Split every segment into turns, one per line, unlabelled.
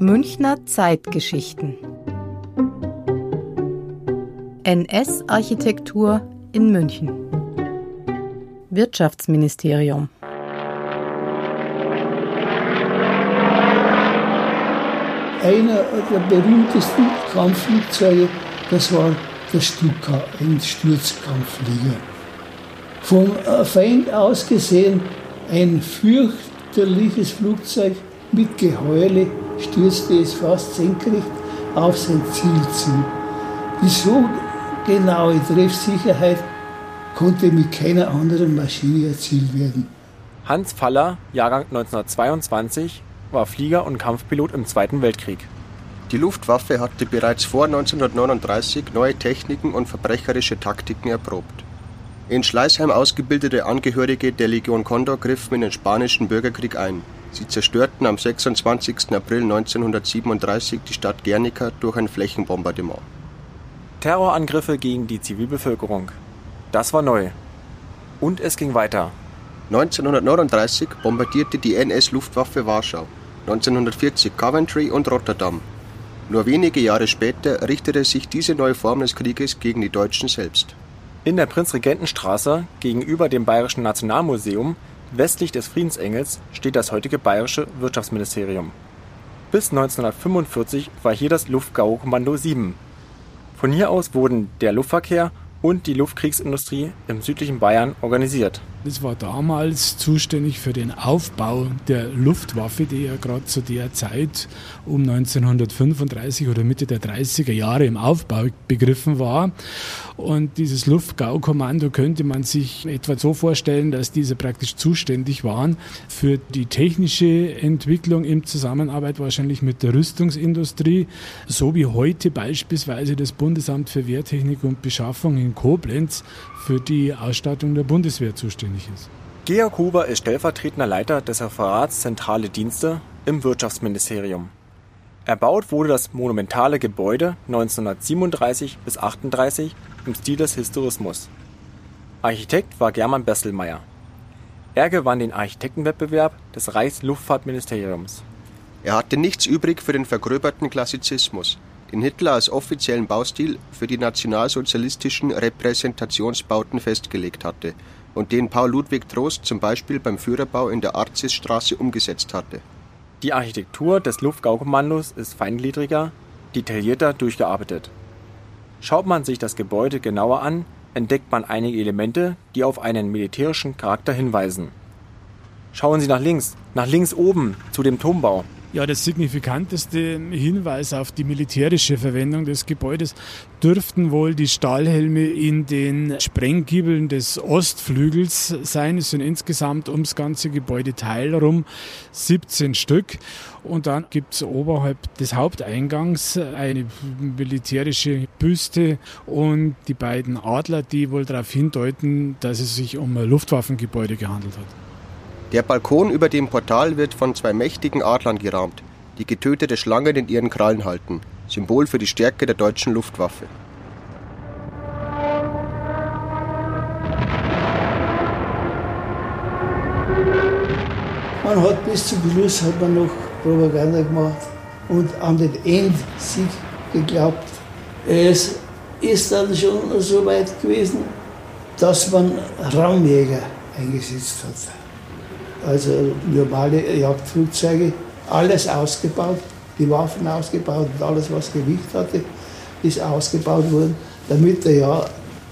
Münchner Zeitgeschichten. NS-Architektur in München. Wirtschaftsministerium.
Einer der berühmtesten Kampfflugzeuge, das war der Stuka, ein Sturzkampfflieger. Vom Feind aus gesehen ein fürchterliches Flugzeug mit Geheule stürzte es fast senkrecht auf sein Ziel zu. Die so genaue Treffsicherheit konnte mit keiner anderen Maschine erzielt werden.
Hans Faller, Jahrgang 1922, war Flieger und Kampfpilot im Zweiten Weltkrieg.
Die Luftwaffe hatte bereits vor 1939 neue Techniken und verbrecherische Taktiken erprobt. In Schleißheim ausgebildete Angehörige der Legion Condor griffen in den Spanischen Bürgerkrieg ein. Sie zerstörten am 26. April 1937 die Stadt Guernica durch ein Flächenbombardement.
Terrorangriffe gegen die Zivilbevölkerung. Das war neu. Und es ging weiter.
1939 bombardierte die NS-Luftwaffe Warschau, 1940 Coventry und Rotterdam. Nur wenige Jahre später richtete sich diese neue Form des Krieges gegen die Deutschen selbst.
In der Prinzregentenstraße gegenüber dem Bayerischen Nationalmuseum westlich des Friedensengels steht das heutige Bayerische Wirtschaftsministerium. Bis 1945 war hier das Luftgaukommando 7. Von hier aus wurden der Luftverkehr und die Luftkriegsindustrie im südlichen Bayern organisiert.
Es war damals zuständig für den Aufbau der Luftwaffe, die ja gerade zu der Zeit um 1935 oder Mitte der 30er Jahre im Aufbau begriffen war. Und dieses Luftgaukommando könnte man sich etwa so vorstellen, dass diese praktisch zuständig waren für die technische Entwicklung in Zusammenarbeit wahrscheinlich mit der Rüstungsindustrie, so wie heute beispielsweise das Bundesamt für Wehrtechnik und Beschaffung in Koblenz für die Ausstattung der Bundeswehr zuständig ist.
Georg Huber ist stellvertretender Leiter des Referats Zentrale Dienste im Wirtschaftsministerium. Erbaut wurde das monumentale Gebäude 1937 bis 38 im Stil des Historismus. Architekt war German Besselmeier. Er gewann den Architektenwettbewerb des Reichsluftfahrtministeriums.
Er hatte nichts übrig für den vergröberten Klassizismus, den Hitler als offiziellen Baustil für die nationalsozialistischen Repräsentationsbauten festgelegt hatte und den Paul Ludwig Trost zum Beispiel beim Führerbau in der Arzisstraße umgesetzt hatte.
Die Architektur des Luftgaukommandos ist feingliedriger, detaillierter durchgearbeitet. Schaut man sich das Gebäude genauer an, entdeckt man einige Elemente, die auf einen militärischen Charakter hinweisen. Schauen Sie nach links, nach links oben zu dem Turmbau.
Ja, das signifikanteste Hinweis auf die militärische Verwendung des Gebäudes dürften wohl die Stahlhelme in den Sprenggiebeln des Ostflügels sein. Es sind insgesamt ums ganze Gebäudeteil rum 17 Stück. Und dann gibt es oberhalb des Haupteingangs eine militärische Büste und die beiden Adler, die wohl darauf hindeuten, dass es sich um ein Luftwaffengebäude gehandelt hat.
Der Balkon über dem Portal wird von zwei mächtigen Adlern gerahmt, die getötete Schlangen in ihren Krallen halten, Symbol für die Stärke der deutschen Luftwaffe.
Man hat bis zum Schluss hat man noch Propaganda gemacht und an den Endsieg geglaubt. Es ist dann schon so weit gewesen, dass man Raumjäger eingesetzt hat also normale Jagdflugzeuge, alles ausgebaut, die Waffen ausgebaut und alles, was Gewicht hatte, ist ausgebaut worden, damit er ja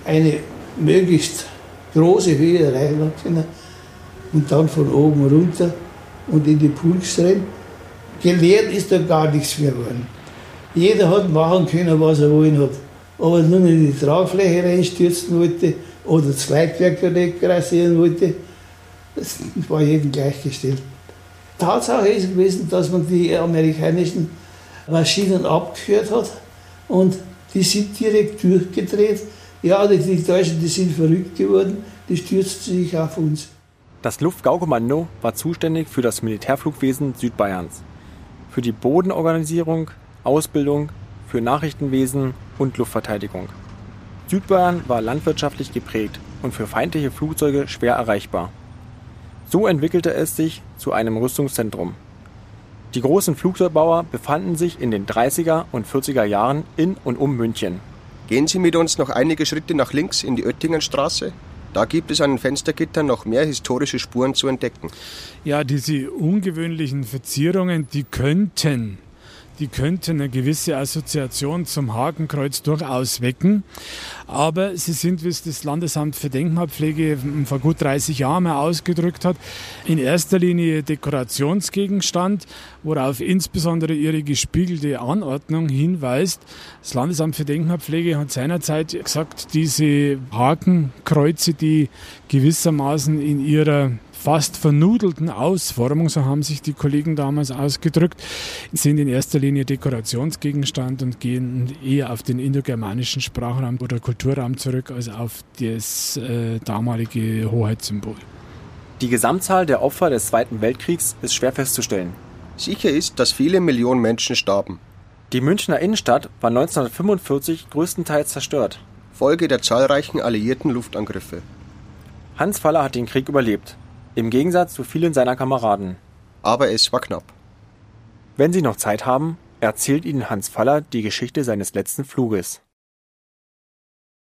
eine möglichst große Höhe erreichen können und dann von oben runter und in die Pulks rein. Gelehrt ist da gar nichts mehr geworden. Jeder hat machen können, was er wollen hat. Aber nur in die Tragfläche reinstürzen wollte oder Zweigwerke rasieren wollte, das war jedem gleichgestellt. Tatsache ist gewesen, dass man die amerikanischen Maschinen abgehört hat und die sind direkt durchgedreht. Ja, die, die Deutschen, die sind verrückt geworden, die stürzten sich auf uns.
Das Luftgaukommando war zuständig für das Militärflugwesen Südbayerns, für die Bodenorganisierung, Ausbildung, für Nachrichtenwesen und Luftverteidigung. Südbayern war landwirtschaftlich geprägt und für feindliche Flugzeuge schwer erreichbar. So entwickelte es sich zu einem Rüstungszentrum. Die großen Flugzeugbauer befanden sich in den 30er und 40er Jahren in und um München.
Gehen Sie mit uns noch einige Schritte nach links in die Oettingenstraße. Da gibt es an den Fenstergittern noch mehr historische Spuren zu entdecken.
Ja, diese ungewöhnlichen Verzierungen, die könnten die könnten eine gewisse Assoziation zum Hakenkreuz durchaus wecken. Aber sie sind, wie es das Landesamt für Denkmalpflege vor gut 30 Jahren mal ausgedrückt hat, in erster Linie Dekorationsgegenstand, worauf insbesondere ihre gespiegelte Anordnung hinweist. Das Landesamt für Denkmalpflege hat seinerzeit gesagt, diese Hakenkreuze, die gewissermaßen in ihrer fast vernudelten Ausformung, so haben sich die Kollegen damals ausgedrückt, sind in erster Linie Dekorationsgegenstand und gehen eher auf den indogermanischen Sprachraum oder Kulturraum zurück als auf das äh, damalige Hoheitssymbol.
Die Gesamtzahl der Opfer des Zweiten Weltkriegs ist schwer festzustellen.
Sicher ist, dass viele Millionen Menschen starben.
Die Münchner Innenstadt war 1945 größtenteils zerstört.
Folge der zahlreichen alliierten Luftangriffe.
Hans Faller hat den Krieg überlebt. Im Gegensatz zu vielen seiner Kameraden.
Aber es war knapp.
Wenn Sie noch Zeit haben, erzählt Ihnen Hans Faller die Geschichte seines letzten Fluges.